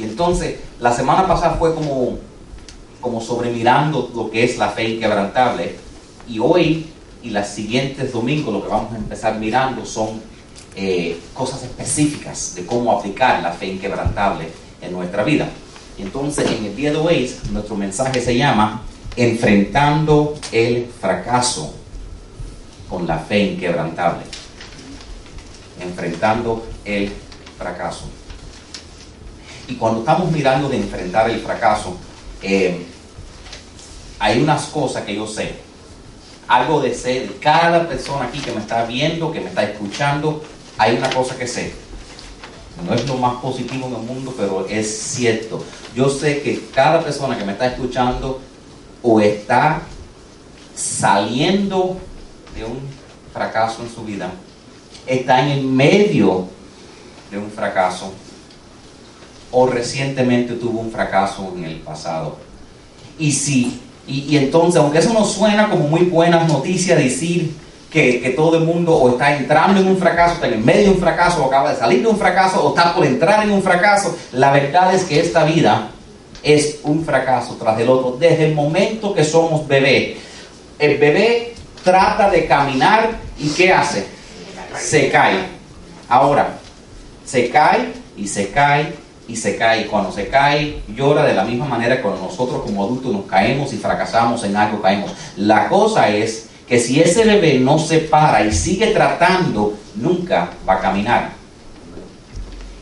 Y entonces, la semana pasada fue como, como sobremirando lo que es la fe inquebrantable. Y hoy y las siguientes domingos lo que vamos a empezar mirando son eh, cosas específicas de cómo aplicar la fe inquebrantable en nuestra vida. Entonces, en el día de hoy, nuestro mensaje se llama Enfrentando el fracaso con la fe inquebrantable. Enfrentando el fracaso. Y cuando estamos mirando de enfrentar el fracaso, eh, hay unas cosas que yo sé. Algo de de cada persona aquí que me está viendo, que me está escuchando, hay una cosa que sé. No es lo más positivo en el mundo, pero es cierto. Yo sé que cada persona que me está escuchando o está saliendo de un fracaso en su vida, está en el medio de un fracaso o recientemente tuvo un fracaso en el pasado. Y si, y, entonces, aunque eso no suena como muy buenas noticias decir que, todo el mundo o está entrando en un fracaso, está en medio de un fracaso, o acaba de salir de un fracaso, o está por entrar en un fracaso, la verdad es que esta vida es un fracaso tras el otro desde el momento que somos bebé. El bebé trata de caminar y ¿qué hace? Se cae. Ahora, se cae y se cae y se cae. Cuando se cae, llora de la misma manera que cuando nosotros como adultos nos caemos y fracasamos en algo, caemos. La cosa es que si ese bebé no se para y sigue tratando, nunca va a caminar.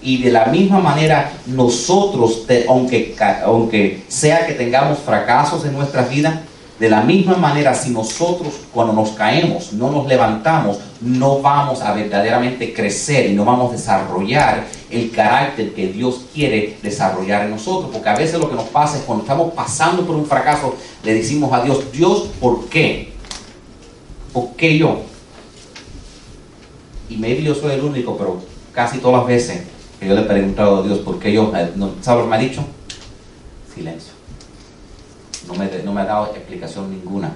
Y de la misma manera, nosotros, aunque, aunque sea que tengamos fracasos en nuestras vidas, de la misma manera, si nosotros cuando nos caemos no nos levantamos, no vamos a verdaderamente crecer y no vamos a desarrollar el carácter que Dios quiere desarrollar en nosotros. Porque a veces lo que nos pasa es cuando estamos pasando por un fracaso, le decimos a Dios, Dios, ¿por qué? ¿Por qué yo? Y maybe yo soy el único, pero casi todas las veces que yo le he preguntado a Dios, ¿por qué yo? ¿Sabes lo que me ha dicho? Silencio no me, no me ha dado explicación ninguna.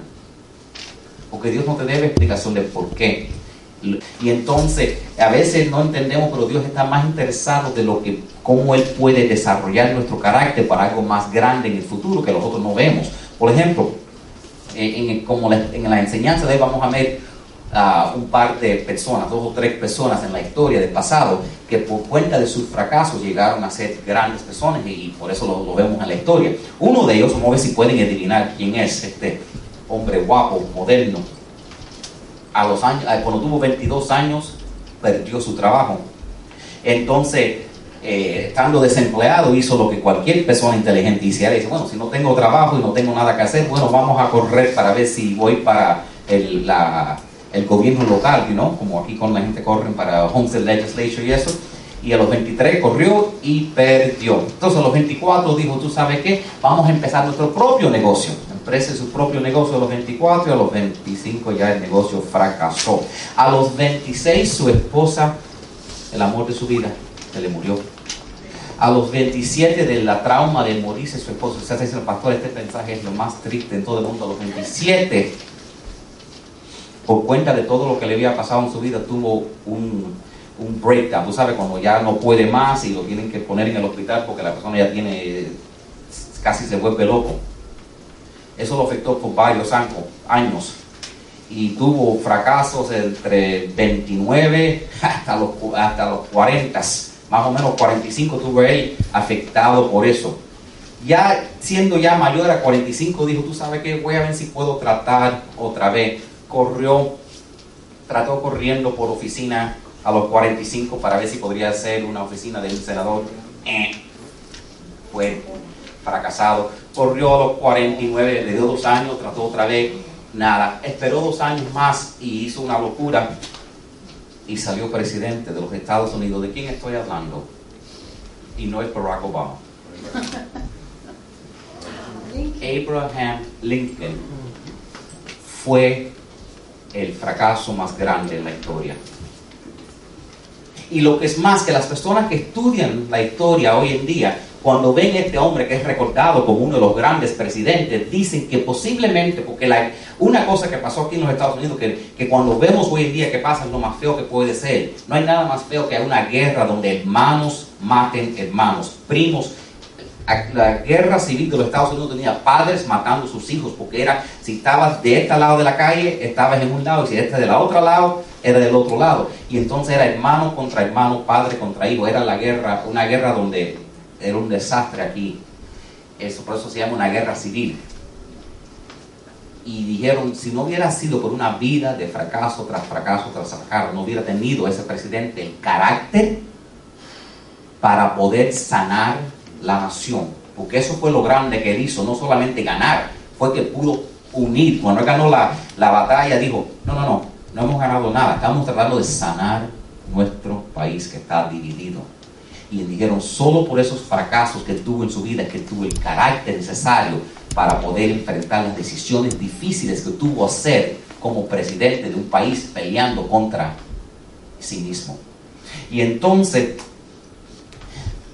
Porque Dios no te debe explicación de por qué. Y entonces, a veces no entendemos, pero Dios está más interesado de lo que, cómo Él puede desarrollar nuestro carácter para algo más grande en el futuro que nosotros no vemos. Por ejemplo, en, como en la enseñanza de hoy vamos a ver un par de personas, dos o tres personas en la historia del pasado, que por cuenta de sus fracasos llegaron a ser grandes personas y, por eso lo, vemos en la historia. Uno de ellos, vamos a ver si pueden adivinar quién es este hombre guapo, moderno. A los años, cuando tuvo 22 años, perdió su trabajo. Entonces, eh, estando desempleado, hizo lo que cualquier persona inteligente hiciera. Dice, bueno, si no tengo trabajo y no tengo nada que hacer, bueno, vamos a correr para ver si voy para el, la, el gobierno local, ¿no? como aquí con la gente corren para Homestead Legislature y eso. Y a los 23 corrió y perdió. Entonces a los 24 dijo, tú sabes qué, vamos a empezar nuestro propio negocio. Su propio negocio a los 24 y a los 25 ya el negocio fracasó. A los 26 su esposa, el amor de su vida, se le murió. A los 27 de la trauma de morirse su esposo, se dice el pastor, este mensaje es lo más triste en todo el mundo. A los 27 por cuenta de todo lo que le había pasado en su vida, tuvo un, un breakdown. Tú sabes, cuando ya no puede más y lo tienen que poner en el hospital porque la persona ya tiene, casi se vuelve loco. Eso lo afectó por varios años y tuvo fracasos entre 29 hasta los, hasta los 40, más o menos 45 tuvo él afectado por eso. Ya siendo ya mayor a 45 dijo, tú sabes que voy a ver si puedo tratar otra vez corrió, trató corriendo por oficina a los 45 para ver si podría ser una oficina de un senador. Eh, fue fracasado. Corrió a los 49, le dio dos años, trató otra vez, nada. Esperó dos años más y hizo una locura y salió presidente de los Estados Unidos. ¿De quién estoy hablando? Y no es Barack Obama. Abraham Lincoln fue el fracaso más grande en la historia. Y lo que es más, que las personas que estudian la historia hoy en día, cuando ven a este hombre que es recordado como uno de los grandes presidentes, dicen que posiblemente, porque la, una cosa que pasó aquí en los Estados Unidos, que, que cuando vemos hoy en día que pasa es lo más feo que puede ser. No hay nada más feo que una guerra donde hermanos maten hermanos, primos la guerra civil de los Estados Unidos tenía padres matando a sus hijos, porque era, si estabas de este lado de la calle, estabas en un lado, y si este de la otro lado, era del otro lado. Y entonces era hermano contra hermano, padre contra hijo. Era la guerra, una guerra donde era un desastre aquí. Eso, por eso se llama una guerra civil. Y dijeron, si no hubiera sido por una vida de fracaso tras fracaso tras fracaso, no hubiera tenido ese presidente el carácter para poder sanar la nación. Porque eso fue lo grande que él hizo, no solamente ganar, fue que pudo unir. Cuando él ganó la, la batalla, dijo, no, no, no, no hemos ganado nada, estamos tratando de sanar nuestro país que está dividido. Y dijeron, solo por esos fracasos que tuvo en su vida, que tuvo el carácter necesario para poder enfrentar las decisiones difíciles que tuvo que hacer como presidente de un país peleando contra sí mismo. Y entonces,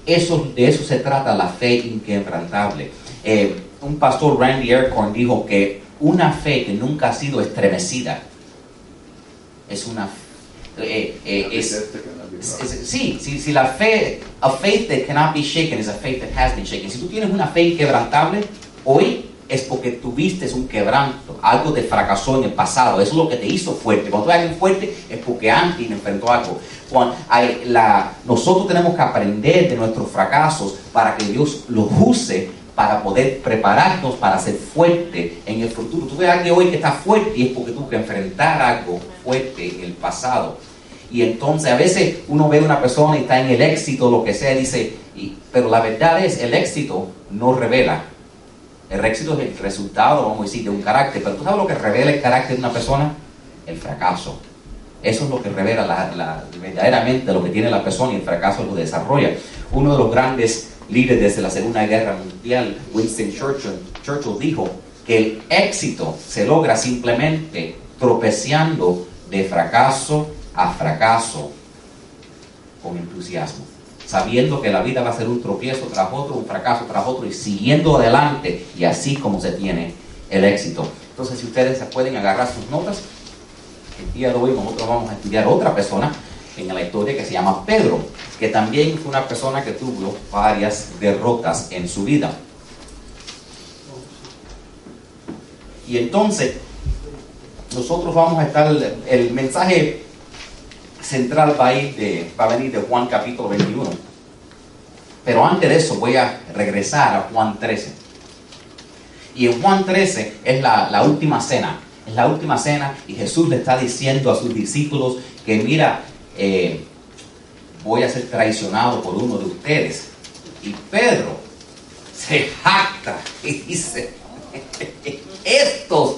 eso, de eso se trata la fe inquebrantable. Eh, un pastor, Randy Aircorn, dijo que una fe que nunca ha sido estremecida es una eh, eh, es, sí, si, si, la fe, a faith that cannot be shaken is a faith that has been shaken. Si tú tienes una fe inquebrantable, hoy es porque tuviste un quebranto, algo te fracasó en el pasado, eso es lo que te hizo fuerte. Cuando tú eres fuerte es porque antes enfrentó algo. Cuando hay la, nosotros tenemos que aprender de nuestros fracasos para que Dios los use para poder prepararnos para ser fuerte en el futuro. Tú ves a alguien hoy que está fuerte y es porque tuvo que enfrentar algo fuerte en el pasado. Y entonces a veces uno ve a una persona y está en el éxito, lo que sea, dice, y, pero la verdad es, el éxito no revela. El éxito es el resultado, vamos a decir, de un carácter. Pero tú sabes lo que revela el carácter de una persona? El fracaso. Eso es lo que revela la, verdaderamente lo que tiene la persona y el fracaso lo desarrolla. Uno de los grandes líder desde la Segunda Guerra Mundial, Winston Churchill, dijo que el éxito se logra simplemente tropeciando de fracaso a fracaso con entusiasmo, sabiendo que la vida va a ser un tropiezo tras otro, un fracaso tras otro y siguiendo adelante y así como se tiene el éxito. Entonces, si ustedes se pueden agarrar sus notas, el día de hoy nosotros vamos a estudiar otra persona en la historia que se llama Pedro, que también fue una persona que tuvo varias derrotas en su vida. Y entonces, nosotros vamos a estar, el mensaje central va a, de, va a venir de Juan capítulo 21. Pero antes de eso voy a regresar a Juan 13. Y en Juan 13 es la, la última cena. Es la última cena y Jesús le está diciendo a sus discípulos que mira, eh, voy a ser traicionado por uno de ustedes. Y Pedro se jacta y dice, estos,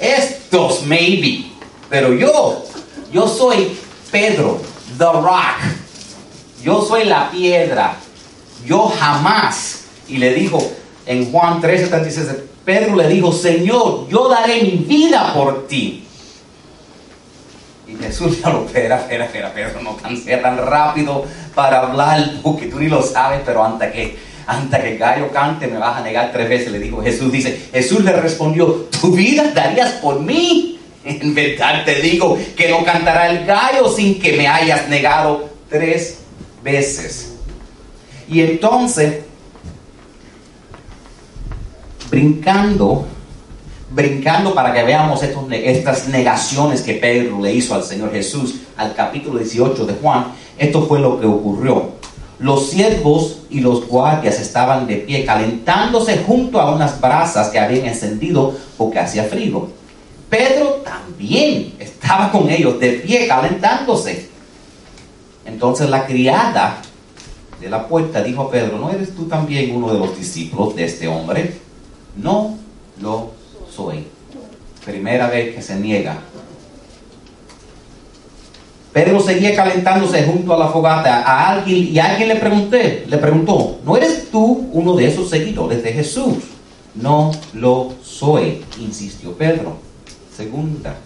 estos maybe, pero yo, yo soy Pedro, the rock, yo soy la piedra, yo jamás, y le dijo en Juan 13, Pedro le dijo, Señor, yo daré mi vida por ti. Y Jesús ya lo espera, espera, espera, Pedro, no tan, sea tan rápido para hablar, porque tú ni lo sabes, pero antes que, antes que gallo cante me vas a negar tres veces, le dijo Jesús, dice, Jesús le respondió, ¿tu vida darías por mí? En verdad te digo que no cantará el gallo sin que me hayas negado tres veces. Y entonces, brincando brincando para que veamos estas negaciones que Pedro le hizo al Señor Jesús al capítulo 18 de Juan, esto fue lo que ocurrió. Los siervos y los guardias estaban de pie calentándose junto a unas brasas que habían encendido porque hacía frío. Pedro también estaba con ellos de pie calentándose. Entonces la criada de la puerta dijo a Pedro, ¿no eres tú también uno de los discípulos de este hombre? No lo soy. Primera vez que se niega. Pedro seguía calentándose junto a la fogata a alguien y alguien le pregunté, le preguntó, ¿no eres tú uno de esos seguidores de Jesús? No lo soy, insistió Pedro. Segunda.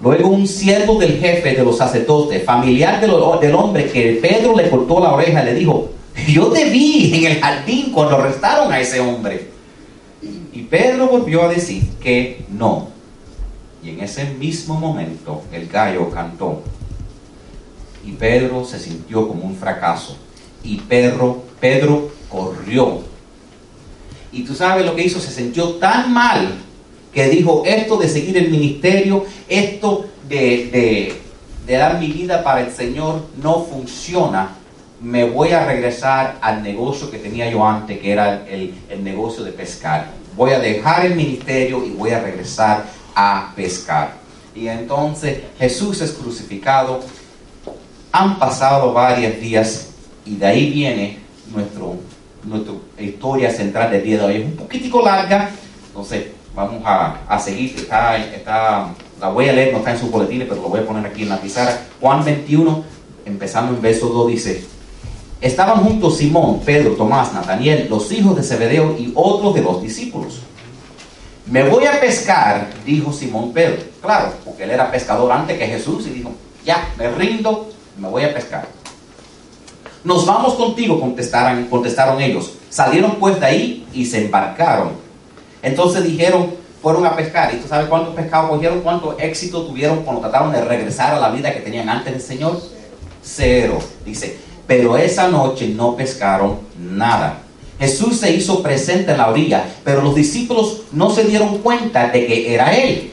Luego un siervo del jefe de los sacerdotes, familiar del hombre que Pedro le cortó la oreja, le dijo, yo te vi en el jardín cuando arrestaron a ese hombre. Y Pedro volvió a decir que no. Y en ese mismo momento el gallo cantó. Y Pedro se sintió como un fracaso. Y Pedro Pedro corrió. Y tú sabes lo que hizo, se sintió tan mal que dijo, esto de seguir el ministerio, esto de, dar mi vida para el Señor no funciona. Me voy a regresar al negocio que tenía yo antes, que era el, el negocio de pescar. Voy a dejar el ministerio y voy a regresar a pescar. Y entonces Jesús es crucificado. Han pasado varios días y de ahí viene nuestro, nuestra historia central del día de hoy. Es un poquitico larga, entonces vamos a, seguir. Está, la voy a leer, no está en sus boletines, pero lo voy a poner aquí en la pizarra. Juan 21, empezando en verso 2, dice, estaban juntos Simón, Pedro, Tomás, Nataniel, los hijos de Zebedeo y otros de los discípulos. Me voy a pescar, dijo Simón Pedro. Claro, porque él era pescador antes que Jesús y dijo, ya, me rindo, me voy a pescar. Nos vamos contigo, contestaron ellos. Salieron pues de ahí y se embarcaron entonces dijeron, fueron a pescar. ¿Y tú sabes cuántos pescados cogieron? ¿Cuánto éxito tuvieron cuando trataron de regresar a la vida que tenían antes del Señor? Cero. Dice, pero esa noche no pescaron nada. Jesús se hizo presente en la orilla, pero los discípulos no se dieron cuenta de que era Él.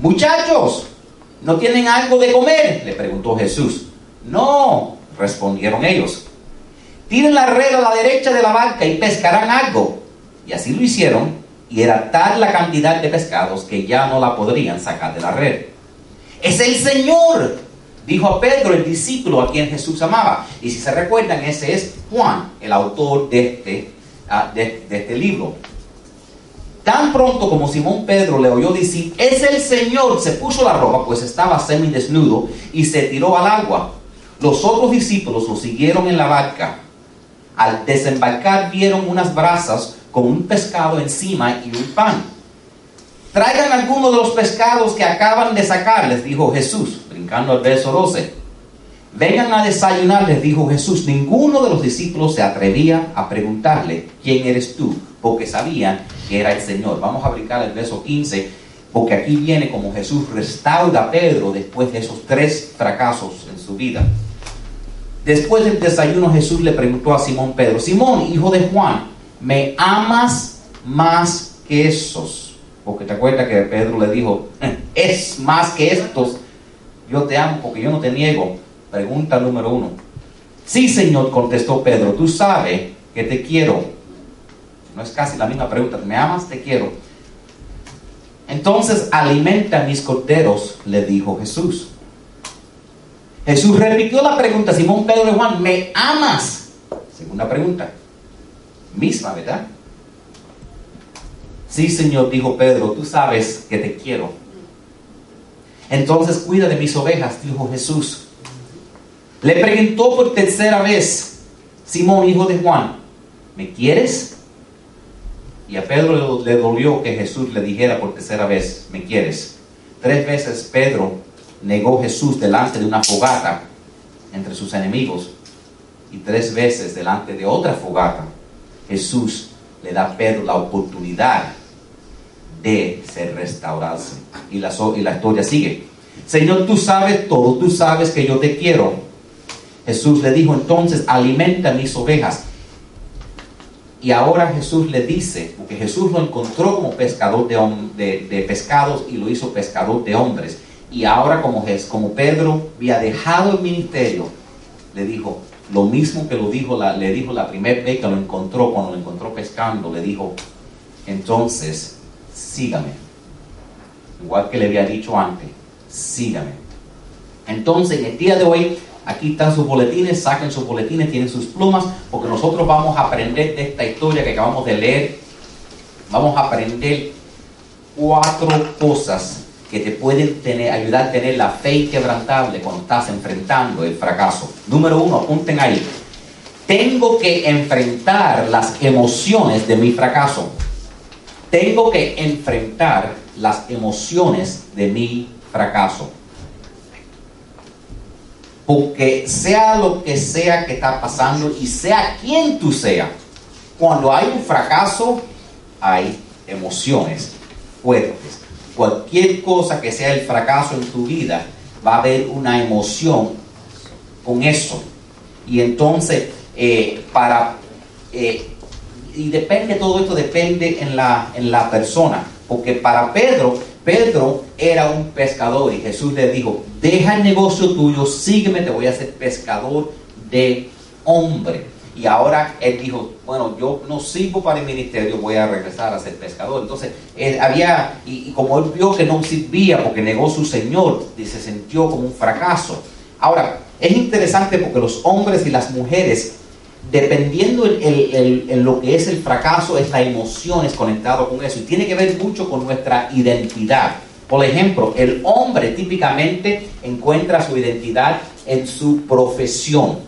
Muchachos, ¿no tienen algo de comer? Le preguntó Jesús. No, respondieron ellos. Tiren la red a la derecha de la barca y pescarán algo. Y así lo hicieron y era tal la cantidad de pescados que ya no la podrían sacar de la red. Es el Señor, dijo a Pedro, el discípulo a quien Jesús amaba. Y si se recuerdan, ese es Juan, el autor de este, ah, de, este libro. Tan pronto como Simón Pedro le oyó decir, es el Señor, se puso la ropa, pues estaba semidesnudo, y se tiró al agua. Los otros discípulos lo siguieron en la barca. Al desembarcar vieron unas brasas con un pescado encima y un pan. Traigan algunos de los pescados que acaban de sacar, les dijo Jesús, brincando al verso 12. Vengan a desayunar, les dijo Jesús. Ninguno de los discípulos se atrevía a preguntarle, ¿quién eres tú? Porque sabían que era el Señor. Vamos a brincar el verso 15, porque aquí viene como Jesús restaura a Pedro después de esos tres fracasos en su vida. Después del desayuno Jesús le preguntó a Simón Pedro, Simón, hijo de Juan, me amas más que esos. Porque te acuerdas que Pedro le dijo, es más que estos. Yo te amo porque yo no te niego. Pregunta número uno. Sí, Señor, contestó Pedro, tú sabes que te quiero. No es casi la misma pregunta. ¿Me amas? Te quiero. Entonces alimenta mis corderos, le dijo Jesús. Jesús repitió la pregunta, Simón Pedro y Juan, ¿me amas? Segunda pregunta misma, ¿verdad? Sí, Señor, dijo Pedro, tú sabes que te quiero. Entonces cuida de mis ovejas, dijo Jesús. Le preguntó por tercera vez, Simón, hijo de Juan, ¿me quieres? Y a Pedro le dolió que Jesús le dijera por tercera vez, ¿me quieres? Tres veces Pedro negó Jesús delante de una fogata entre sus enemigos y tres veces delante de otra fogata Jesús le da a Pedro la oportunidad de ser restaurado. Y la, y la historia sigue. Señor, tú sabes todo, tú sabes que yo te quiero. Jesús le dijo entonces, alimenta mis ovejas. Y ahora Jesús le dice, porque Jesús lo encontró como pescador de, de, pescados y lo hizo pescador de hombres. Y ahora como, como Pedro había dejado el ministerio, le dijo, lo mismo que lo dijo le dijo la primera vez que lo encontró, cuando lo encontró pescando, le dijo, entonces, sígame. Igual que le había dicho antes, sígame. Entonces, en el día de hoy, aquí están sus boletines, saquen sus boletines, tienen sus plumas, porque nosotros vamos a aprender de esta historia que acabamos de leer. Vamos a aprender cuatro cosas que te pueden ayudar a tener la fe quebrantable cuando estás enfrentando el fracaso. Número uno, apunten ahí. Tengo que enfrentar las emociones de mi fracaso. Tengo que enfrentar las emociones de mi fracaso. Porque sea lo que sea que está pasando y sea quien tú seas, cuando hay un fracaso, hay emociones fuertes cualquier cosa que sea el fracaso en tu vida, va a haber una emoción con eso. Y entonces, eh, para eh, y depende, todo esto depende en la, en la persona, porque para Pedro, Pedro era un pescador y Jesús le dijo, deja el negocio tuyo, sígueme, te voy a hacer pescador de hombre. Y ahora él dijo, bueno, yo no sirvo para el ministerio, voy a regresar a ser pescador. Entonces, él había, y, como él vio que no sirvía porque negó su Señor, se sintió como un fracaso. Ahora, es interesante porque los hombres y las mujeres, dependiendo en, lo que es el fracaso, es la emoción es conectado con eso. Y tiene que ver mucho con nuestra identidad. Por ejemplo, el hombre típicamente encuentra su identidad en su profesión.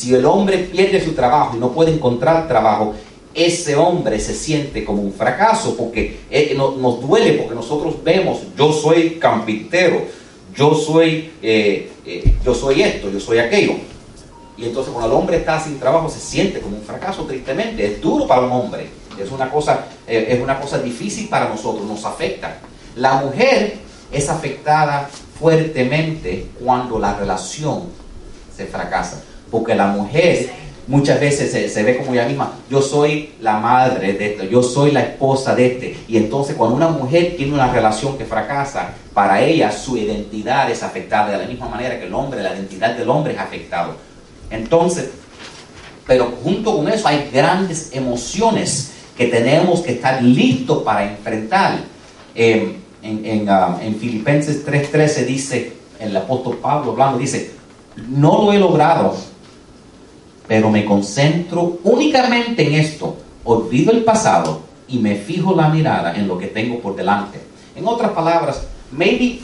Si el hombre pierde su trabajo y no puede encontrar trabajo, ese hombre se siente como un fracaso porque eh, nos, duele porque nosotros vemos, yo soy campintero, yo soy, eh, eh, yo soy esto, yo soy aquello. Y entonces cuando el hombre está sin trabajo se siente como un fracaso tristemente. Es duro para un hombre. Es una cosa, es una cosa difícil para nosotros, nos afecta. La mujer es afectada fuertemente cuando la relación se fracasa porque la mujer muchas veces se, ve como ella misma, yo soy la madre de esto, yo soy la esposa de este. Y entonces cuando una mujer tiene una relación que fracasa, para ella su identidad es afectada de la misma manera que el hombre, la identidad del hombre es afectado. Entonces, pero junto con eso hay grandes emociones que tenemos que estar listos para enfrentar. en, en, en Filipenses 3:13 dice, el apóstol Pablo hablando, dice, no lo he logrado pero me concentro únicamente en esto, olvido el pasado y me fijo la mirada en lo que tengo por delante. En otras palabras, maybe,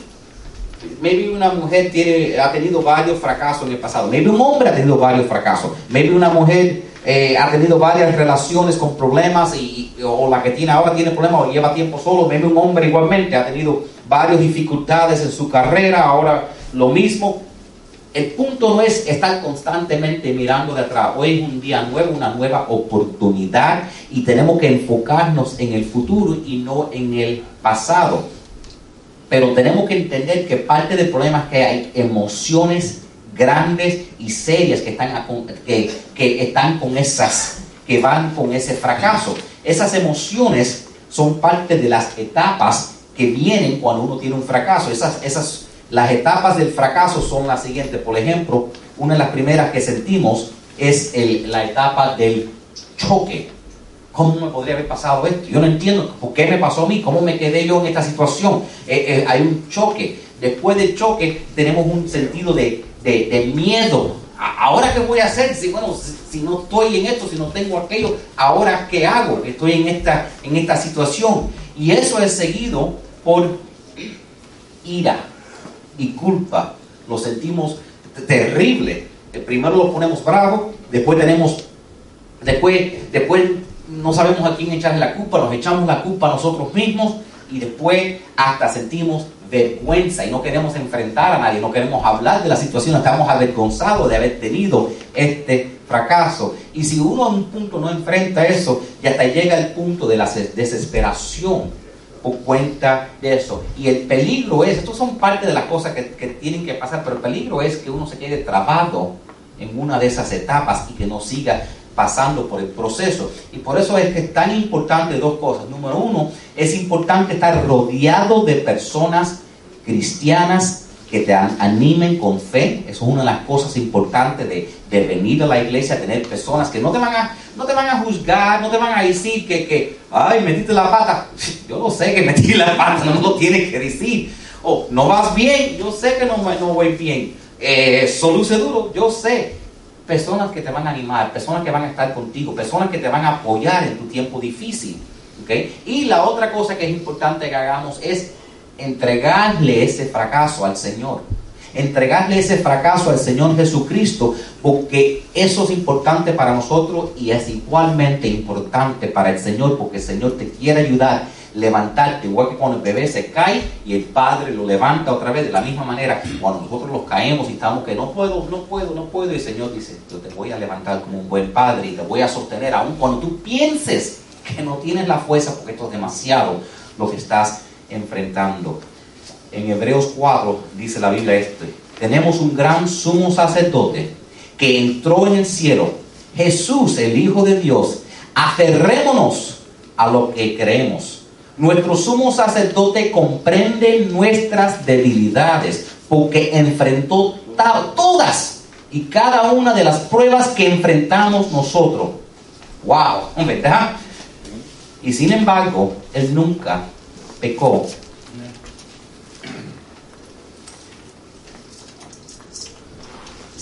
maybe una mujer tiene, ha tenido varios fracasos en el pasado, maybe un hombre ha tenido varios fracasos, maybe una mujer eh, ha tenido varias relaciones con problemas y, o la que tiene ahora tiene problemas o lleva tiempo solo, maybe un hombre igualmente ha tenido varias dificultades en su carrera, ahora lo mismo, el punto no es estar constantemente mirando de atrás. Hoy es un día nuevo, una nueva oportunidad y tenemos que enfocarnos en el futuro y no en el pasado. Pero tenemos que entender que parte del problema es que hay emociones grandes y serias que están, que, están con esas, que van con ese fracaso. Esas emociones son parte de las etapas que vienen cuando uno tiene un fracaso. Esas, esas las etapas del fracaso son las siguientes. Por ejemplo, una de las primeras que sentimos es la etapa del choque. ¿Cómo me podría haber pasado esto? Yo no entiendo por qué me pasó a mí, cómo me quedé yo en esta situación. Eh, eh, hay un choque. Después del choque tenemos un sentido de, miedo. ¿Ahora qué voy a hacer? Si, bueno, si, no estoy en esto, si no tengo aquello, ¿ahora qué hago? Estoy en esta, en esta situación. Y eso es seguido por ira y culpa. Lo sentimos terrible. Primero lo ponemos bravo, después tenemos, después, después no sabemos a quién echarle la culpa, nos echamos la culpa a nosotros mismos y después hasta sentimos vergüenza y no queremos enfrentar a nadie, no queremos hablar de la situación, estamos avergonzados de haber tenido este fracaso. Y si uno en un punto no enfrenta eso, y hasta llega el punto de la desesperación, cuenta de eso. Y el peligro es, estos son parte de las cosas que, tienen que pasar, pero el peligro es que uno se quede trabado en una de esas etapas y que no siga pasando por el proceso. Y por eso es que es tan importante dos cosas. Número uno, es importante estar rodeado de personas cristianas que te animen con fe. Eso es una de las cosas importantes de, de, venir a la iglesia, tener personas que no te van a, no te van a juzgar, no te van a decir que, que, ay, metiste la pata. Yo no sé que metí la pata, no lo tienes que decir. O no vas bien, yo sé que no, no voy bien. Eh, soluce duro, yo sé. Personas que te van a animar, personas que van a estar contigo, personas que te van a apoyar en tu tiempo difícil. ¿okay? Y la otra cosa que es importante que hagamos es entregarle ese fracaso al Señor. Entregarle ese fracaso al Señor Jesucristo, porque eso es importante para nosotros y es igualmente importante para el Señor, porque el Señor te quiere ayudar, levantarte, igual que cuando el bebé se cae y el padre lo levanta otra vez, de la misma manera, cuando nosotros los caemos y estamos que no puedo, no puedo, no puedo, y el Señor dice, yo te voy a levantar como un buen padre y te voy a sostener, aun cuando tú pienses que no tienes la fuerza, porque esto es demasiado lo que estás enfrentando. En Hebreos 4 dice la Biblia este, tenemos un gran sumo sacerdote que entró en el cielo, Jesús, el Hijo de Dios, aferrémonos a lo que creemos. Nuestro sumo sacerdote comprende nuestras debilidades porque enfrentó todas y cada una de las pruebas que enfrentamos nosotros. ¡Wow! ¿Verdad? Y sin embargo, él nunca pecó.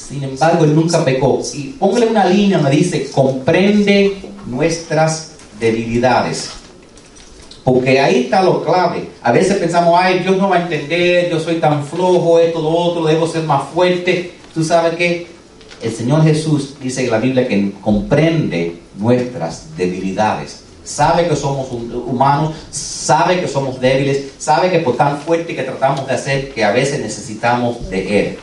Sin embargo, él nunca pecó. Y póngale una línea donde dice, comprende nuestras debilidades. Porque ahí está lo clave. A veces pensamos, ay, Dios no va a entender, yo soy tan flojo, esto, lo otro, debo ser más fuerte. Tú sabes que el Señor Jesús dice en la Biblia que comprende nuestras debilidades. Sabe que somos humanos, sabe que somos débiles, sabe que por tan fuerte que tratamos de hacer, que a veces necesitamos de Él.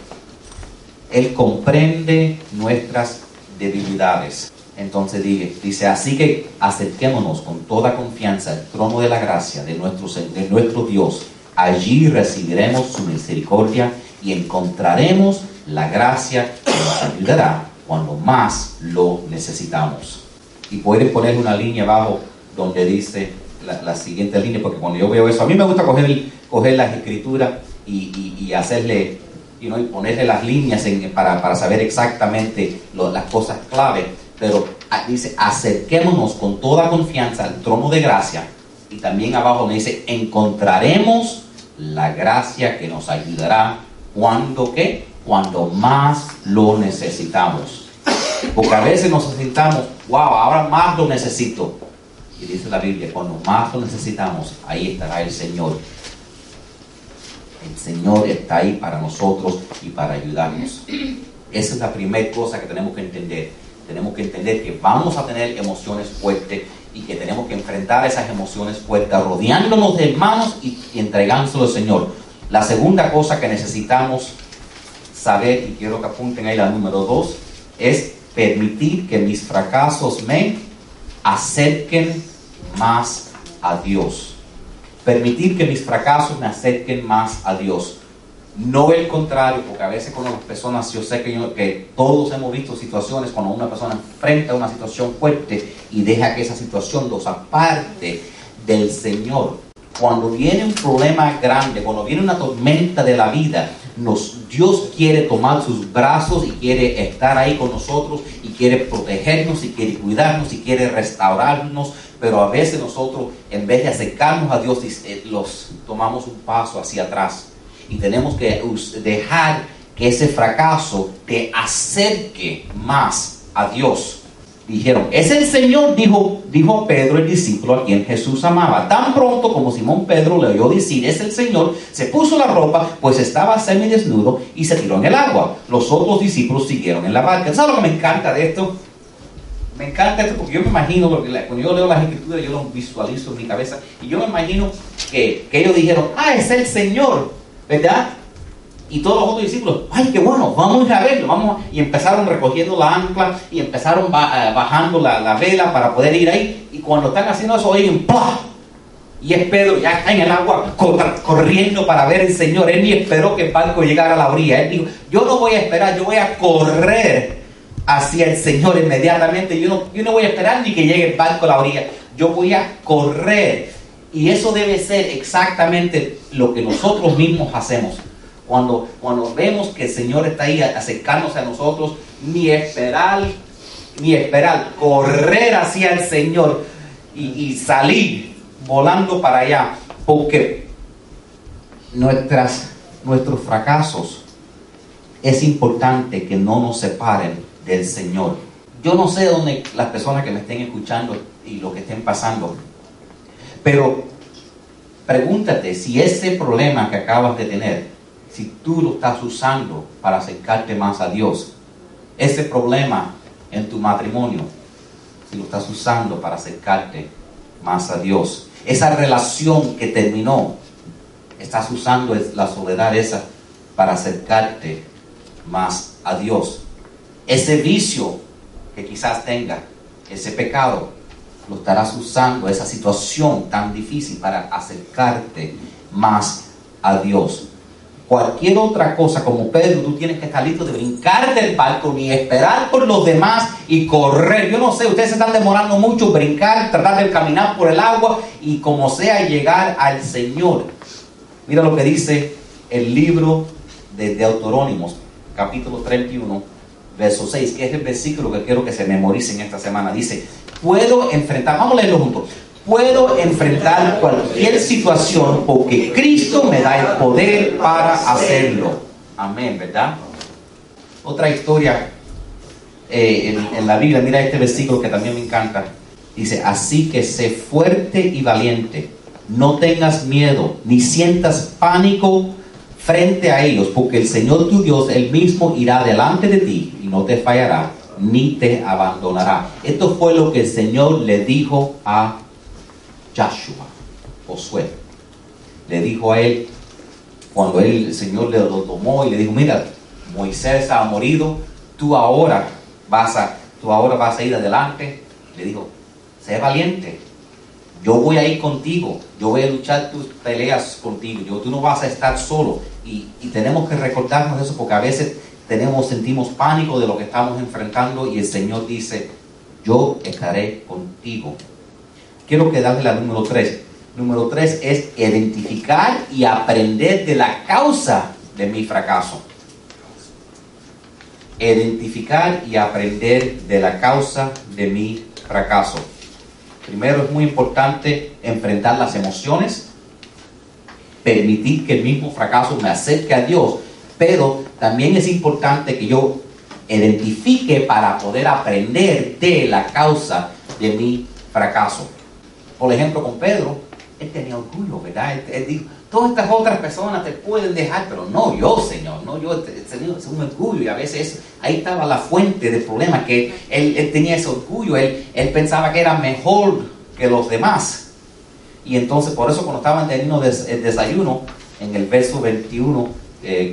Él comprende nuestras debilidades. Entonces dice, dice, así que acerquémonos con toda confianza al trono de la gracia de nuestro, de nuestro Dios. Allí recibiremos su misericordia y encontraremos la gracia que nos ayudará cuando más lo necesitamos. Y pueden poner una línea abajo donde dice la, siguiente línea, porque cuando yo veo eso, a mí me gusta coger, coger las escrituras y, y, hacerle, y ponerle las líneas para, para, saber exactamente las cosas clave pero ah, dice, acerquémonos con toda confianza al trono de gracia. Y también abajo me dice, encontraremos la gracia que nos ayudará cuando qué? Cuando más lo necesitamos. Porque a veces nos sentamos, wow, ahora más lo necesito. Y dice la Biblia, cuando más lo necesitamos, ahí estará el Señor. El Señor está ahí para nosotros y para ayudarnos. Esa es la primera cosa que tenemos que entender tenemos que entender que vamos a tener emociones fuertes y que tenemos que enfrentar esas emociones fuertes rodeándonos de hermanos y, entregándoselo al Señor. La segunda cosa que necesitamos saber, y quiero que apunten ahí la número dos, es permitir que mis fracasos me acerquen más a Dios. Permitir que mis fracasos me acerquen más a Dios. No el contrario, porque a veces con las personas, yo sé que, todos hemos visto situaciones cuando una persona enfrenta una situación fuerte y deja que esa situación los aparte del Señor. Cuando viene un problema grande, cuando viene una tormenta de la vida, nos, Dios quiere tomar sus brazos y quiere estar ahí con nosotros y quiere protegernos y quiere cuidarnos y quiere restaurarnos, pero a veces nosotros en vez de acercarnos a Dios eh, los tomamos un paso hacia atrás y tenemos que dejar que ese fracaso te acerque más a Dios. Dijeron, es el Señor, dijo, dijo Pedro, el discípulo a quien Jesús amaba. Tan pronto como Simón Pedro le oyó decir, es el Señor, se puso la ropa, pues estaba semidesnudo y se tiró en el agua. Los otros discípulos siguieron en la barca. ¿Sabes lo que me encanta de esto? Me encanta esto porque yo me imagino, porque cuando yo leo las escrituras, yo lo visualizo en mi cabeza, y yo me imagino que, que ellos dijeron, ah, es el Señor. ¿verdad? Y todos los otros discípulos, ay, qué bueno, vamos a verlo, vamos. Y empezaron recogiendo la ancla y empezaron eh, bajando la, vela para poder ir ahí. Y cuando están haciendo eso, oyen, ¡pah! Y es Pedro, ya en el agua, corriendo para ver el Señor. Él ni esperó que el barco llegara a la orilla. Él dijo, yo no voy a esperar, yo voy a correr hacia el Señor inmediatamente. Yo no voy a esperar ni que llegue el barco a la orilla. Yo voy a correr y eso debe ser exactamente lo que nosotros mismos hacemos. Cuando, cuando vemos que el Señor está ahí acercándose a nosotros, ni esperar, ni esperar, correr hacia el Señor y, salir volando para allá. Porque nuestras, nuestros fracasos es importante que no nos separen del Señor. Yo no sé dónde las personas que me estén escuchando y lo que estén pasando pero pregúntate si ese problema que acabas de tener, si tú lo estás usando para acercarte más a Dios, ese problema en tu matrimonio, si lo estás usando para acercarte más a Dios, esa relación que terminó, estás usando la soledad esa para acercarte más a Dios. Ese vicio que quizás tenga, ese pecado, lo estarás usando, esa situación tan difícil, para acercarte más a Dios. Cualquier otra cosa, como Pedro, tú tienes que estar listo de brincar del barco, ni esperar por los demás y correr. Yo no sé, ustedes se están demorando mucho, brincar, tratar de caminar por el agua y como sea llegar al Señor. Mira lo que dice el libro de Deuterónimos, capítulo 31, verso 6, que es el versículo que quiero que se memoricen esta semana. Dice, puedo enfrentar, vamos a leerlo juntos puedo enfrentar cualquier situación porque Cristo me da el poder para hacerlo. Amén, ¿verdad? Otra historia eh, en, la Biblia, mira este versículo que también me encanta. Dice, así que sé fuerte y valiente, no tengas miedo, ni sientas pánico frente a ellos, porque el Señor tu Dios, él mismo irá delante de ti y no te fallará, ni te abandonará. Esto fue lo que el Señor le dijo a Joshua, Josué. Le dijo a él, cuando el Señor le lo tomó y le dijo, mira, Moisés ha morido, tú ahora vas a, tú ahora vas a ir adelante. Le dijo, sé valiente, yo voy a ir contigo, yo voy a luchar tus peleas contigo, tú no vas a estar solo. Y, y tenemos que recordarnos eso porque a veces tenemos, sentimos pánico de lo que estamos enfrentando y el Señor dice, yo estaré contigo quiero quedarle la número tres. Número tres es identificar y aprender de la causa de mi fracaso. Identificar y aprender de la causa de mi fracaso. Primero es muy importante enfrentar las emociones, permitir que el mismo fracaso me acerque a Dios, pero también es importante que yo identifique para poder aprender de la causa de mi fracaso. Por ejemplo, con Pedro, él tenía orgullo, ¿verdad? Él, dijo, todas estas otras personas te pueden dejar, pero no yo, Señor, no yo, tenía un orgullo y a veces ahí estaba la fuente del problema, que él, tenía ese orgullo, él, él, pensaba que era mejor que los demás. Y entonces por eso cuando estaban teniendo el desayuno, en el verso 21,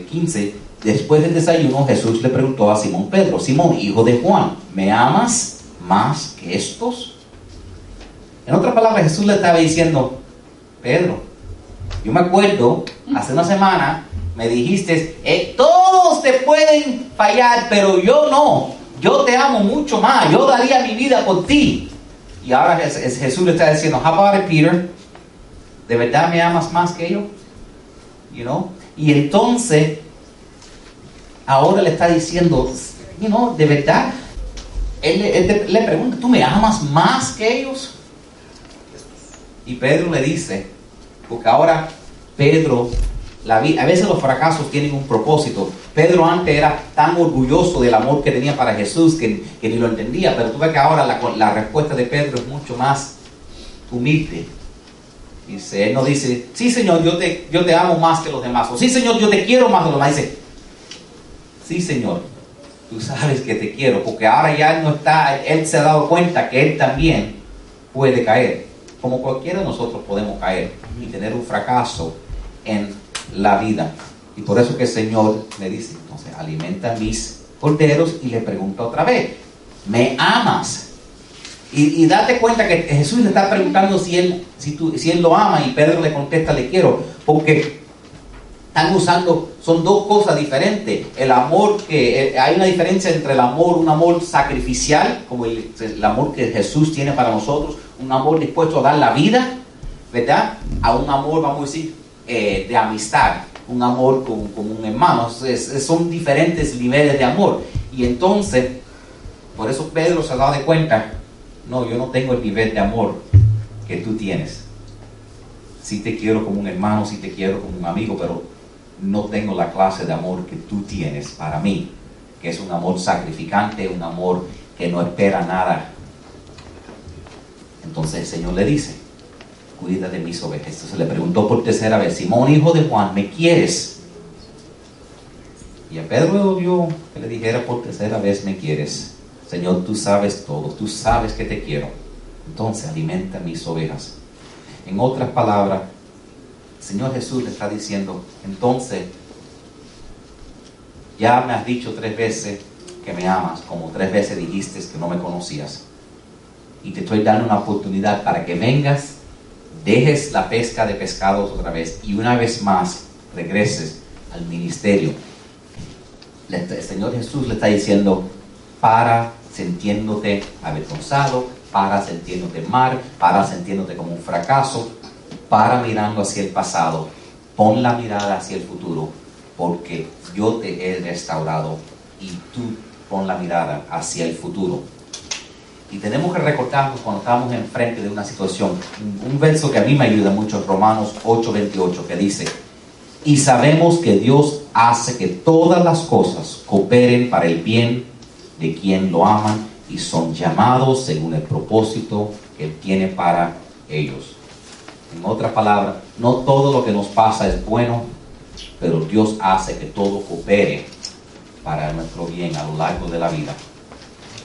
15, eh, después del desayuno Jesús le preguntó a Simón Pedro, Simón, hijo de Juan, ¿me amas más que estos? En otras palabras, Jesús le estaba diciendo, Pedro, yo me acuerdo, hace una semana me dijiste, eh, todos te pueden fallar, pero yo no. Yo te amo mucho más. Yo daría mi vida por ti. Y ahora Jesús le está diciendo, how about Peter? ¿De verdad me amas más que yo? You know? Y entonces, ahora le está diciendo, you know, de verdad, él, él le pregunta, ¿tú me amas más que ellos? Y Pedro le dice, porque ahora Pedro, la, a veces los fracasos tienen un propósito. Pedro antes era tan orgulloso del amor que tenía para Jesús que, ni lo entendía, pero tú ves que ahora la, respuesta de Pedro es mucho más humilde. Dice, él no dice, sí Señor, yo te, yo te amo más que los demás. O sí Señor, yo te quiero más que los demás. Dice, sí Señor, tú sabes que te quiero. Porque ahora ya no está, él se ha dado cuenta que él también puede caer como cualquiera de nosotros podemos caer y tener un fracaso en la vida. Y por eso que el Señor le dice, entonces alimenta mis corderos y le pregunta otra vez, ¿me amas? Y, date cuenta que Jesús le está preguntando si él, si, tú, si él lo ama y Pedro le contesta, le quiero, porque están usando, son dos cosas diferentes. El amor, que eh, hay una diferencia entre el amor, un amor sacrificial, como el, el amor que Jesús tiene para nosotros, un amor dispuesto a dar la vida, ¿verdad? A un amor, vamos a decir, eh, de amistad, un amor con, un hermano. son diferentes niveles de amor. Y entonces, por eso Pedro se ha dado de cuenta, no, yo no tengo el nivel de amor que tú tienes. Sí te quiero como un hermano, sí te quiero como un amigo, pero no tengo la clase de amor que tú tienes para mí, que es un amor sacrificante, un amor que no espera nada entonces el Señor le dice, cuida de mis ovejas. Entonces le preguntó por tercera vez, Simón, hijo de Juan, ¿me quieres? Y a Pedro dio que le dijera por tercera vez, ¿me quieres? Señor, tú sabes todo, tú sabes que te quiero. Entonces alimenta mis ovejas. En otras palabras, Señor Jesús le está diciendo, entonces, ya me has dicho tres veces que me amas, como tres veces dijiste que no me conocías y te estoy dando una oportunidad para que vengas, dejes la pesca de pescados otra vez y una vez más regreses al ministerio. El Señor Jesús le está diciendo, para sintiéndote avergonzado, para sintiéndote mal, para sintiéndote como un fracaso, para mirando hacia el pasado, pon la mirada hacia el futuro, porque yo te he restaurado y tú pon la mirada hacia el futuro. Y tenemos que recordarnos cuando estamos enfrente de una situación. Un, verso que a mí me ayuda mucho, Romanos 8:28, que dice, y sabemos que Dios hace que todas las cosas cooperen para el bien de quien lo aman y son llamados según el propósito que Él tiene para ellos. En otras palabras, no todo lo que nos pasa es bueno, pero Dios hace que todo coopere para nuestro bien a lo largo de la vida.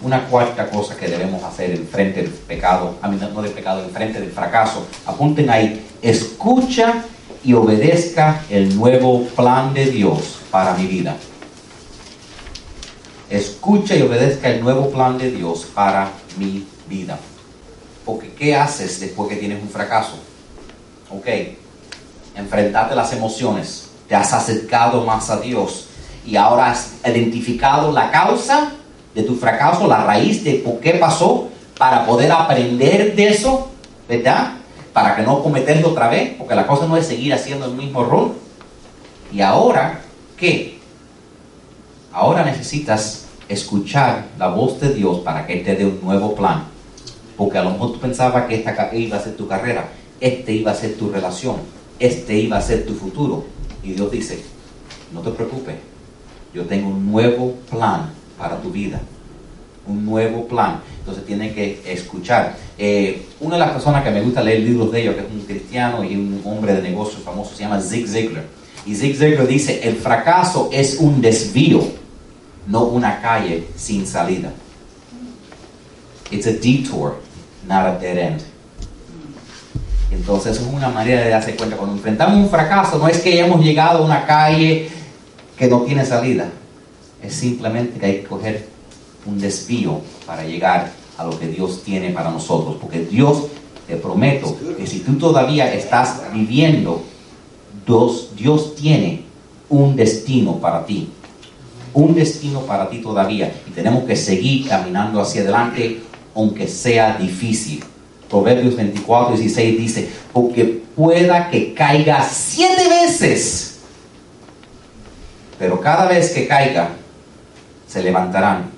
Una cuarta cosa que debemos hacer en frente del pecado, a mí no del pecado, en frente del fracaso, apunten ahí, escucha y obedezca el nuevo plan de Dios para mi vida. Escucha y obedezca el nuevo plan de Dios para mi vida. Porque ¿qué haces después que tienes un fracaso? Ok, enfrentarte las emociones, te has acercado más a Dios y ahora has identificado la causa de tu fracaso, la raíz de por qué pasó, para poder aprender de eso, ¿verdad? Para que no cometerlo otra vez, porque la cosa no es seguir haciendo el mismo error. Y ahora, ¿qué? Ahora necesitas escuchar la voz de Dios para que Él te dé un nuevo plan. Porque a lo mejor tú pensabas que esta iba a ser tu carrera, este iba a ser tu relación, este iba a ser tu futuro. Y Dios dice, no te preocupes, yo tengo un nuevo plan para tu vida. Un nuevo plan. Entonces tienes que escuchar. Eh, una de las personas que me gusta leer libros de ellos, que es un cristiano y un hombre de negocios famoso, se llama Zig Ziglar. Y Zig Ziglar dice, el fracaso es un desvío, no una calle sin salida. It's a detour, not a dead end. Entonces es una manera de darse cuenta. Cuando enfrentamos un fracaso, no es que hayamos llegado a una calle que no tiene salida. Es simplemente que hay que coger un desvío para llegar a lo que Dios tiene para nosotros. Porque Dios, te prometo, que si tú todavía estás viviendo, Dios, Dios tiene un destino para ti. Un destino para ti todavía. Y tenemos que seguir caminando hacia adelante, aunque sea difícil. Proverbios 24, 16 dice, porque pueda que caiga siete veces, pero cada vez que caiga, se levantarán,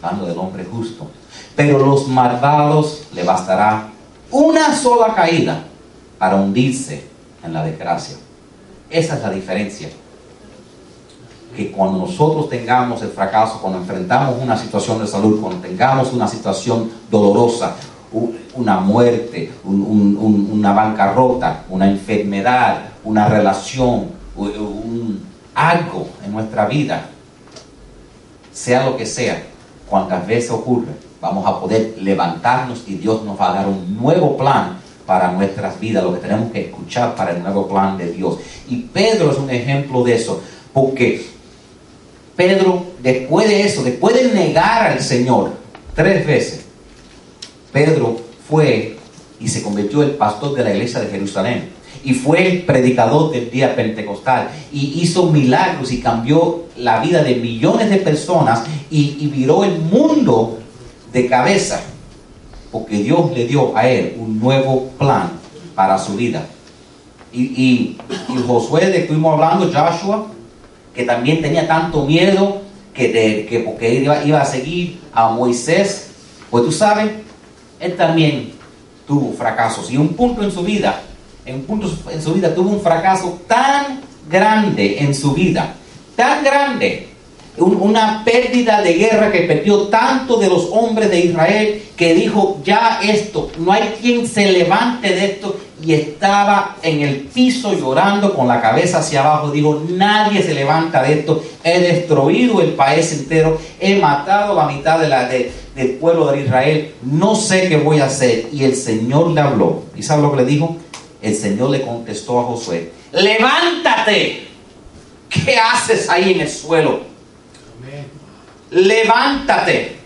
hablando del hombre justo. Pero los malvados le bastará una sola caída para hundirse en la desgracia. Esa es la diferencia. Que cuando nosotros tengamos el fracaso, cuando enfrentamos una situación de salud, cuando tengamos una situación dolorosa, una muerte, una bancarrota, una enfermedad, una relación, algo en nuestra vida, sea lo que sea, cuantas veces ocurre, vamos a poder levantarnos y Dios nos va a dar un nuevo plan para nuestras vidas, lo que tenemos que escuchar para el nuevo plan de Dios. Y Pedro es un ejemplo de eso, porque Pedro, después de eso, después de negar al Señor tres veces, Pedro fue y se convirtió en el pastor de la iglesia de Jerusalén. Y fue el predicador del día pentecostal. Y hizo milagros y cambió la vida de millones de personas y, viró el mundo de cabeza. Porque Dios le dio a él un nuevo plan para su vida. Y, y, Josué, de que estuvimos hablando, Joshua, que también tenía tanto miedo que, de, que porque iba, iba a seguir a Moisés, pues tú sabes, él también tuvo fracasos y un punto en su vida, en un punto en su vida tuvo un fracaso tan grande en su vida, tan grande, una pérdida de guerra que perdió tanto de los hombres de Israel que dijo, ya esto, no hay quien se levante de esto y estaba en el piso llorando con la cabeza hacia abajo. Dijo, nadie se levanta de esto, he destruido el país entero, he matado la mitad de la, de, del pueblo de Israel, no sé qué voy a hacer. Y el Señor le habló. ¿Y sabe lo que le dijo? El Señor le contestó a Josué, levántate. ¿Qué haces ahí en el suelo? Levántate.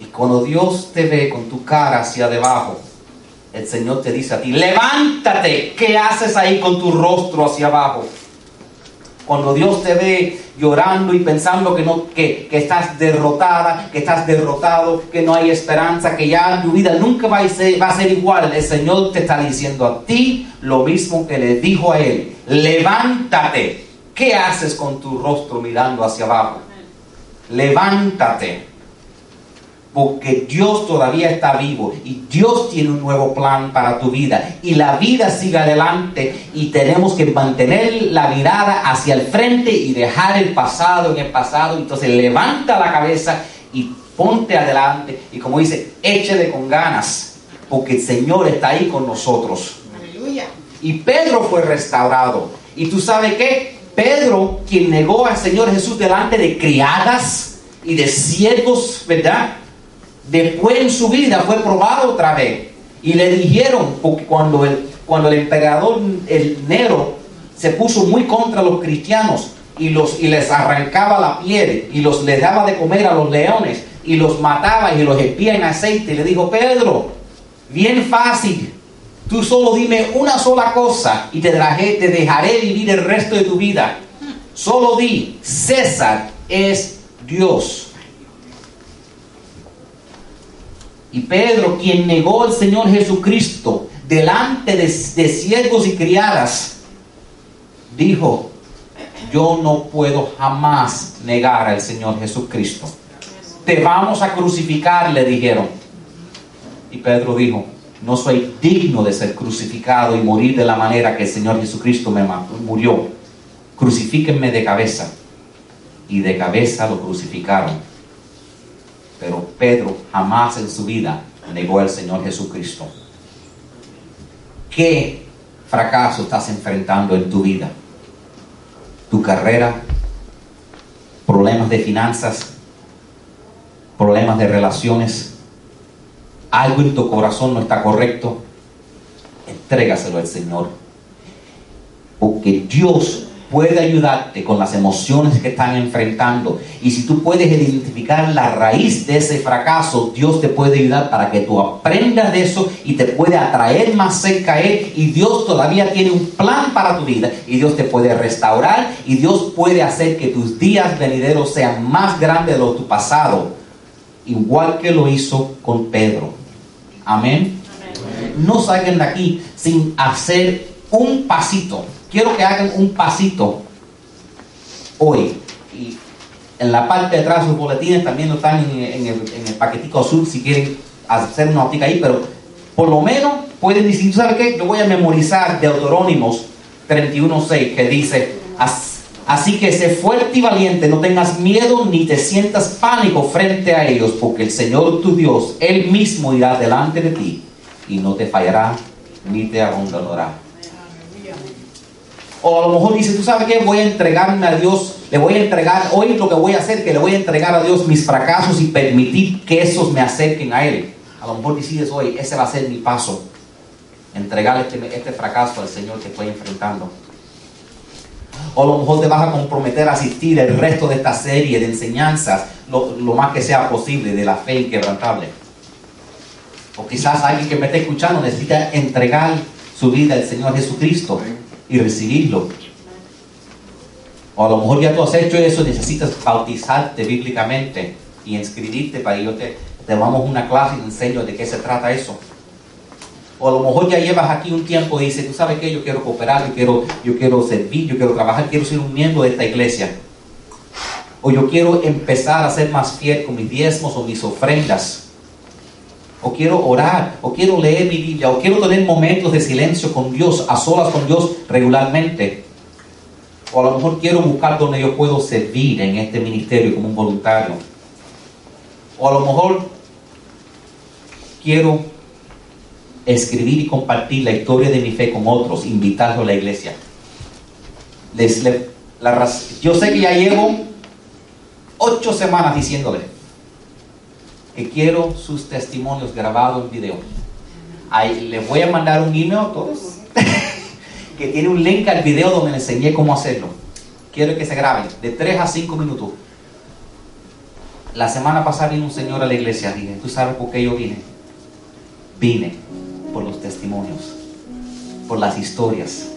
Y cuando Dios te ve con tu cara hacia debajo, el Señor te dice a ti, levántate, ¿qué haces ahí con tu rostro hacia abajo? Cuando Dios te ve llorando y pensando que, no, que, que, estás derrotada, que estás derrotado, que no hay esperanza, que ya tu vida nunca va a, ser, va a ser igual, el Señor te está diciendo a ti lo mismo que le dijo a él. Levántate. ¿Qué haces con tu rostro mirando hacia abajo? Levántate porque Dios todavía está vivo y Dios tiene un nuevo plan para tu vida y la vida sigue adelante y tenemos que mantener la mirada hacia el frente y dejar el pasado en el pasado. Entonces levanta la cabeza y ponte adelante y como dice, échale con ganas porque el Señor está ahí con nosotros. Aleluya. Y Pedro fue restaurado. ¿Y tú sabes qué? Pedro, quien negó al Señor Jesús delante de criadas y de siervos, ¿verdad? Después en su vida fue probado otra vez. Y le dijeron, porque cuando el, cuando el emperador el Nero se puso muy contra los cristianos y, los, y les arrancaba la piel y los les daba de comer a los leones y los mataba y los espía en aceite, le dijo, Pedro, bien fácil, tú solo dime una sola cosa y te te dejaré vivir el resto de tu vida. Solo di, César es Dios. Y Pedro, quien negó al Señor Jesucristo delante de, siervos y criadas, dijo, yo no puedo jamás negar al Señor Jesucristo. Te vamos a crucificar, le dijeron. Y Pedro dijo, no soy digno de ser crucificado y morir de la manera que el Señor Jesucristo me murió. Crucifíquenme de cabeza. Y de cabeza lo crucificaron pero Pedro jamás en su vida negó al Señor Jesucristo. ¿Qué fracaso estás enfrentando en tu vida? Tu carrera, problemas de finanzas, problemas de relaciones, algo en tu corazón no está correcto, entrégaselo al Señor. Porque Dios puede ayudarte con las emociones que están enfrentando. Y si tú puedes identificar la raíz de ese fracaso, Dios te puede ayudar para que tú aprendas de eso y te puede atraer más cerca a Él. Y Dios todavía tiene un plan para tu vida. Y Dios te puede restaurar. Y Dios puede hacer que tus días venideros sean más grandes de lo tu pasado. Igual que lo hizo con Pedro. Amén. No salgan de aquí sin hacer un pasito quiero que hagan un pasito hoy. Y en la parte de atrás los boletines también lo están en, el, paquetico azul si quieren hacer una óptica ahí, pero por lo menos pueden decir, ¿sabe qué? Yo voy a memorizar Deuterónimos 31.6 que dice, así que sé fuerte y valiente, no tengas miedo ni te sientas pánico frente a ellos, porque el Señor tu Dios, Él mismo irá delante de ti y no te fallará ni te abandonará. O a lo mejor dice, tú sabes qué, voy a entregarme a Dios, le voy a entregar, hoy lo que voy a hacer, que le voy a entregar a Dios mis fracasos y permitir que esos me acerquen a Él. A lo mejor decides hoy, ese va a ser mi paso, entregar este, este fracaso al Señor que estoy enfrentando. O a lo mejor te vas a comprometer a asistir el resto de esta serie de enseñanzas, lo, lo más que sea posible, de la fe inquebrantable. O quizás alguien que me esté escuchando necesita entregar su vida al Señor Jesucristo y recibirlo. O a lo mejor ya tú has hecho eso, necesitas bautizarte bíblicamente y inscribirte para que yo te, damos una clase y te enseño de qué se trata eso. O a lo mejor ya llevas aquí un tiempo y dices, tú sabes que yo quiero cooperar, yo quiero, yo quiero servir, yo quiero trabajar, quiero ser un miembro de esta iglesia. O yo quiero empezar a ser más fiel con mis diezmos o mis ofrendas o quiero orar, o quiero leer mi Biblia, o quiero tener momentos de silencio con Dios, a solas con Dios regularmente. O a lo mejor quiero buscar donde yo puedo servir en este ministerio como un voluntario. O a lo mejor quiero escribir y compartir la historia de mi fe con otros, invitarlos a la iglesia. Les, yo sé que ya llevo ocho semanas diciéndole, que quiero sus testimonios grabados en video. Ahí les voy a mandar un email a todos que tiene un link al video donde les enseñé cómo hacerlo. Quiero que se graben de 3 a 5 minutos. La semana pasada vino un señor a la iglesia. Dije, ¿tú sabes por qué yo vine? Vine por los testimonios, por las historias.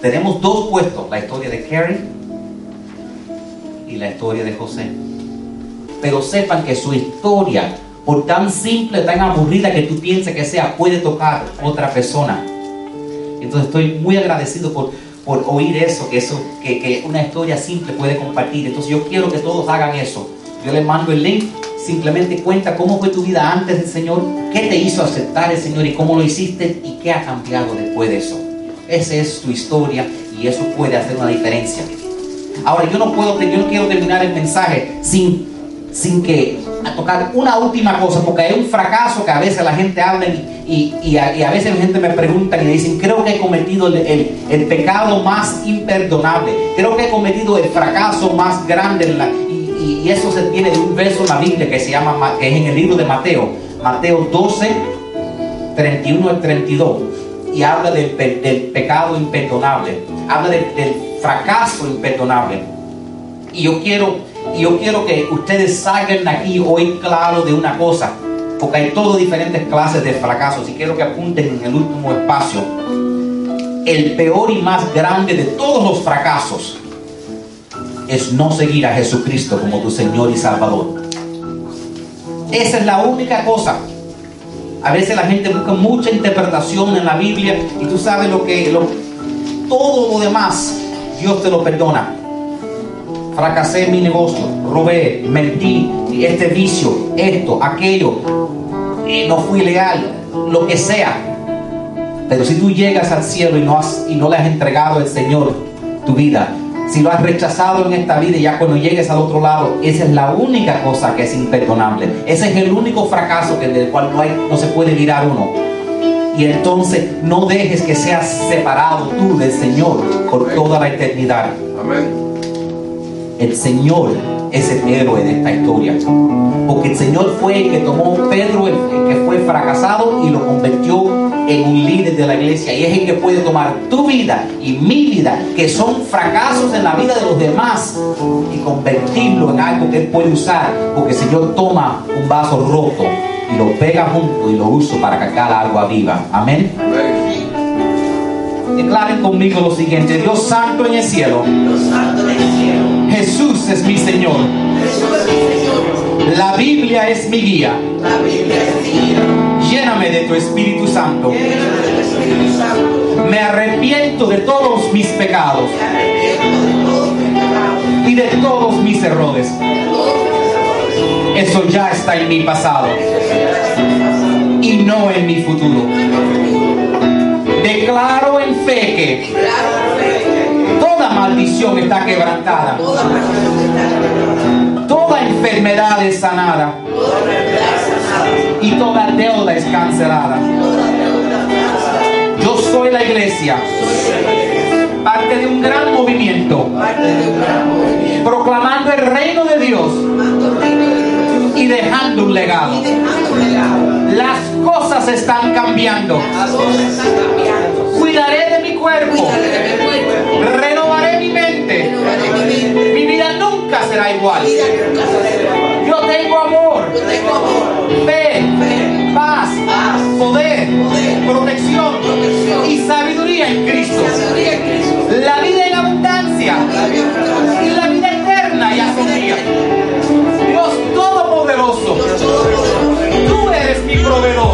Tenemos dos puestos, la historia de Carrie y la historia de José. Pero sepan que su historia, por tan simple, tan aburrida que tú pienses que sea, puede tocar otra persona. Entonces estoy muy agradecido por, por oír eso, que, eso que, que una historia simple puede compartir. Entonces yo quiero que todos hagan eso. Yo les mando el link simplemente cuenta cómo fue tu vida antes del Señor, qué te hizo aceptar el Señor y cómo lo hiciste y qué ha cambiado después de eso. Esa es tu historia y eso puede hacer una diferencia. Ahora, yo no puedo, yo no quiero terminar el mensaje sin, sin que a tocar una última cosa, porque hay un fracaso que a veces la gente habla y, y, a, veces la gente me pregunta y me dicen, creo que he cometido el, el, pecado más imperdonable, creo que he cometido el fracaso más grande y, eso se tiene de un verso en la Biblia que se llama, que es en el libro de Mateo, Mateo 12, 31 al 32, y habla del, del pecado imperdonable, habla del fracaso imperdonable. Y yo quiero, y yo quiero que ustedes salgan aquí hoy claro de una cosa, porque hay todas diferentes clases de fracasos, y quiero que apunten en el último espacio. El peor y más grande de todos los fracasos es no seguir a Jesucristo como tu Señor y Salvador. Esa es la única cosa. A veces la gente busca mucha interpretación en la Biblia y tú sabes lo que lo, todo lo demás Dios te lo perdona. Fracasé en mi negocio, robé, mentí, este vicio, esto, aquello, eh, no fui leal, lo que sea. Pero si tú llegas al cielo y no, has, y no le has entregado al Señor tu vida, si lo has rechazado en esta vida y ya cuando llegues al otro lado, esa es la única cosa que es imperdonable. Ese es el único fracaso que, del cual no, hay, no se puede mirar uno. Y entonces no dejes que seas separado tú del Señor por toda la eternidad. Amén. El Señor es el héroe de esta historia. Porque el Señor fue el que tomó Pedro, el, que fue fracasado, y lo convirtió en un líder de la iglesia. Y es el que puede tomar tu vida y mi vida, que son fracasos en la vida de los demás, y convertirlo en algo que Él puede usar. Porque el Señor toma un vaso roto y lo pega junto y lo usa para cacar agua viva. Amén. Declaren conmigo lo siguiente: Dios santo en el cielo. Dios santo en el cielo Jesús es mi Señor. La Biblia es mi guía. Lléname de tu Espíritu Santo. Me arrepiento de todos mis pecados. Y de todos mis errores. Eso ya está en mi pasado. Y no en mi futuro. Declaro en fe que Toda maldición está quebrantada. Toda enfermedad es sanada. Y toda deuda es cancelada. Yo soy la iglesia. Parte de un gran movimiento. Proclamando el reino de Dios y dejando un legado. Las cosas están cambiando. Cuidaré de mi cuerpo. Renovaré mi mente. Mi vida nunca será igual. Yo tengo amor. Fe. Paz. Poder. Protección. Y sabiduría en Cristo. La vida en abundancia. La proveedor.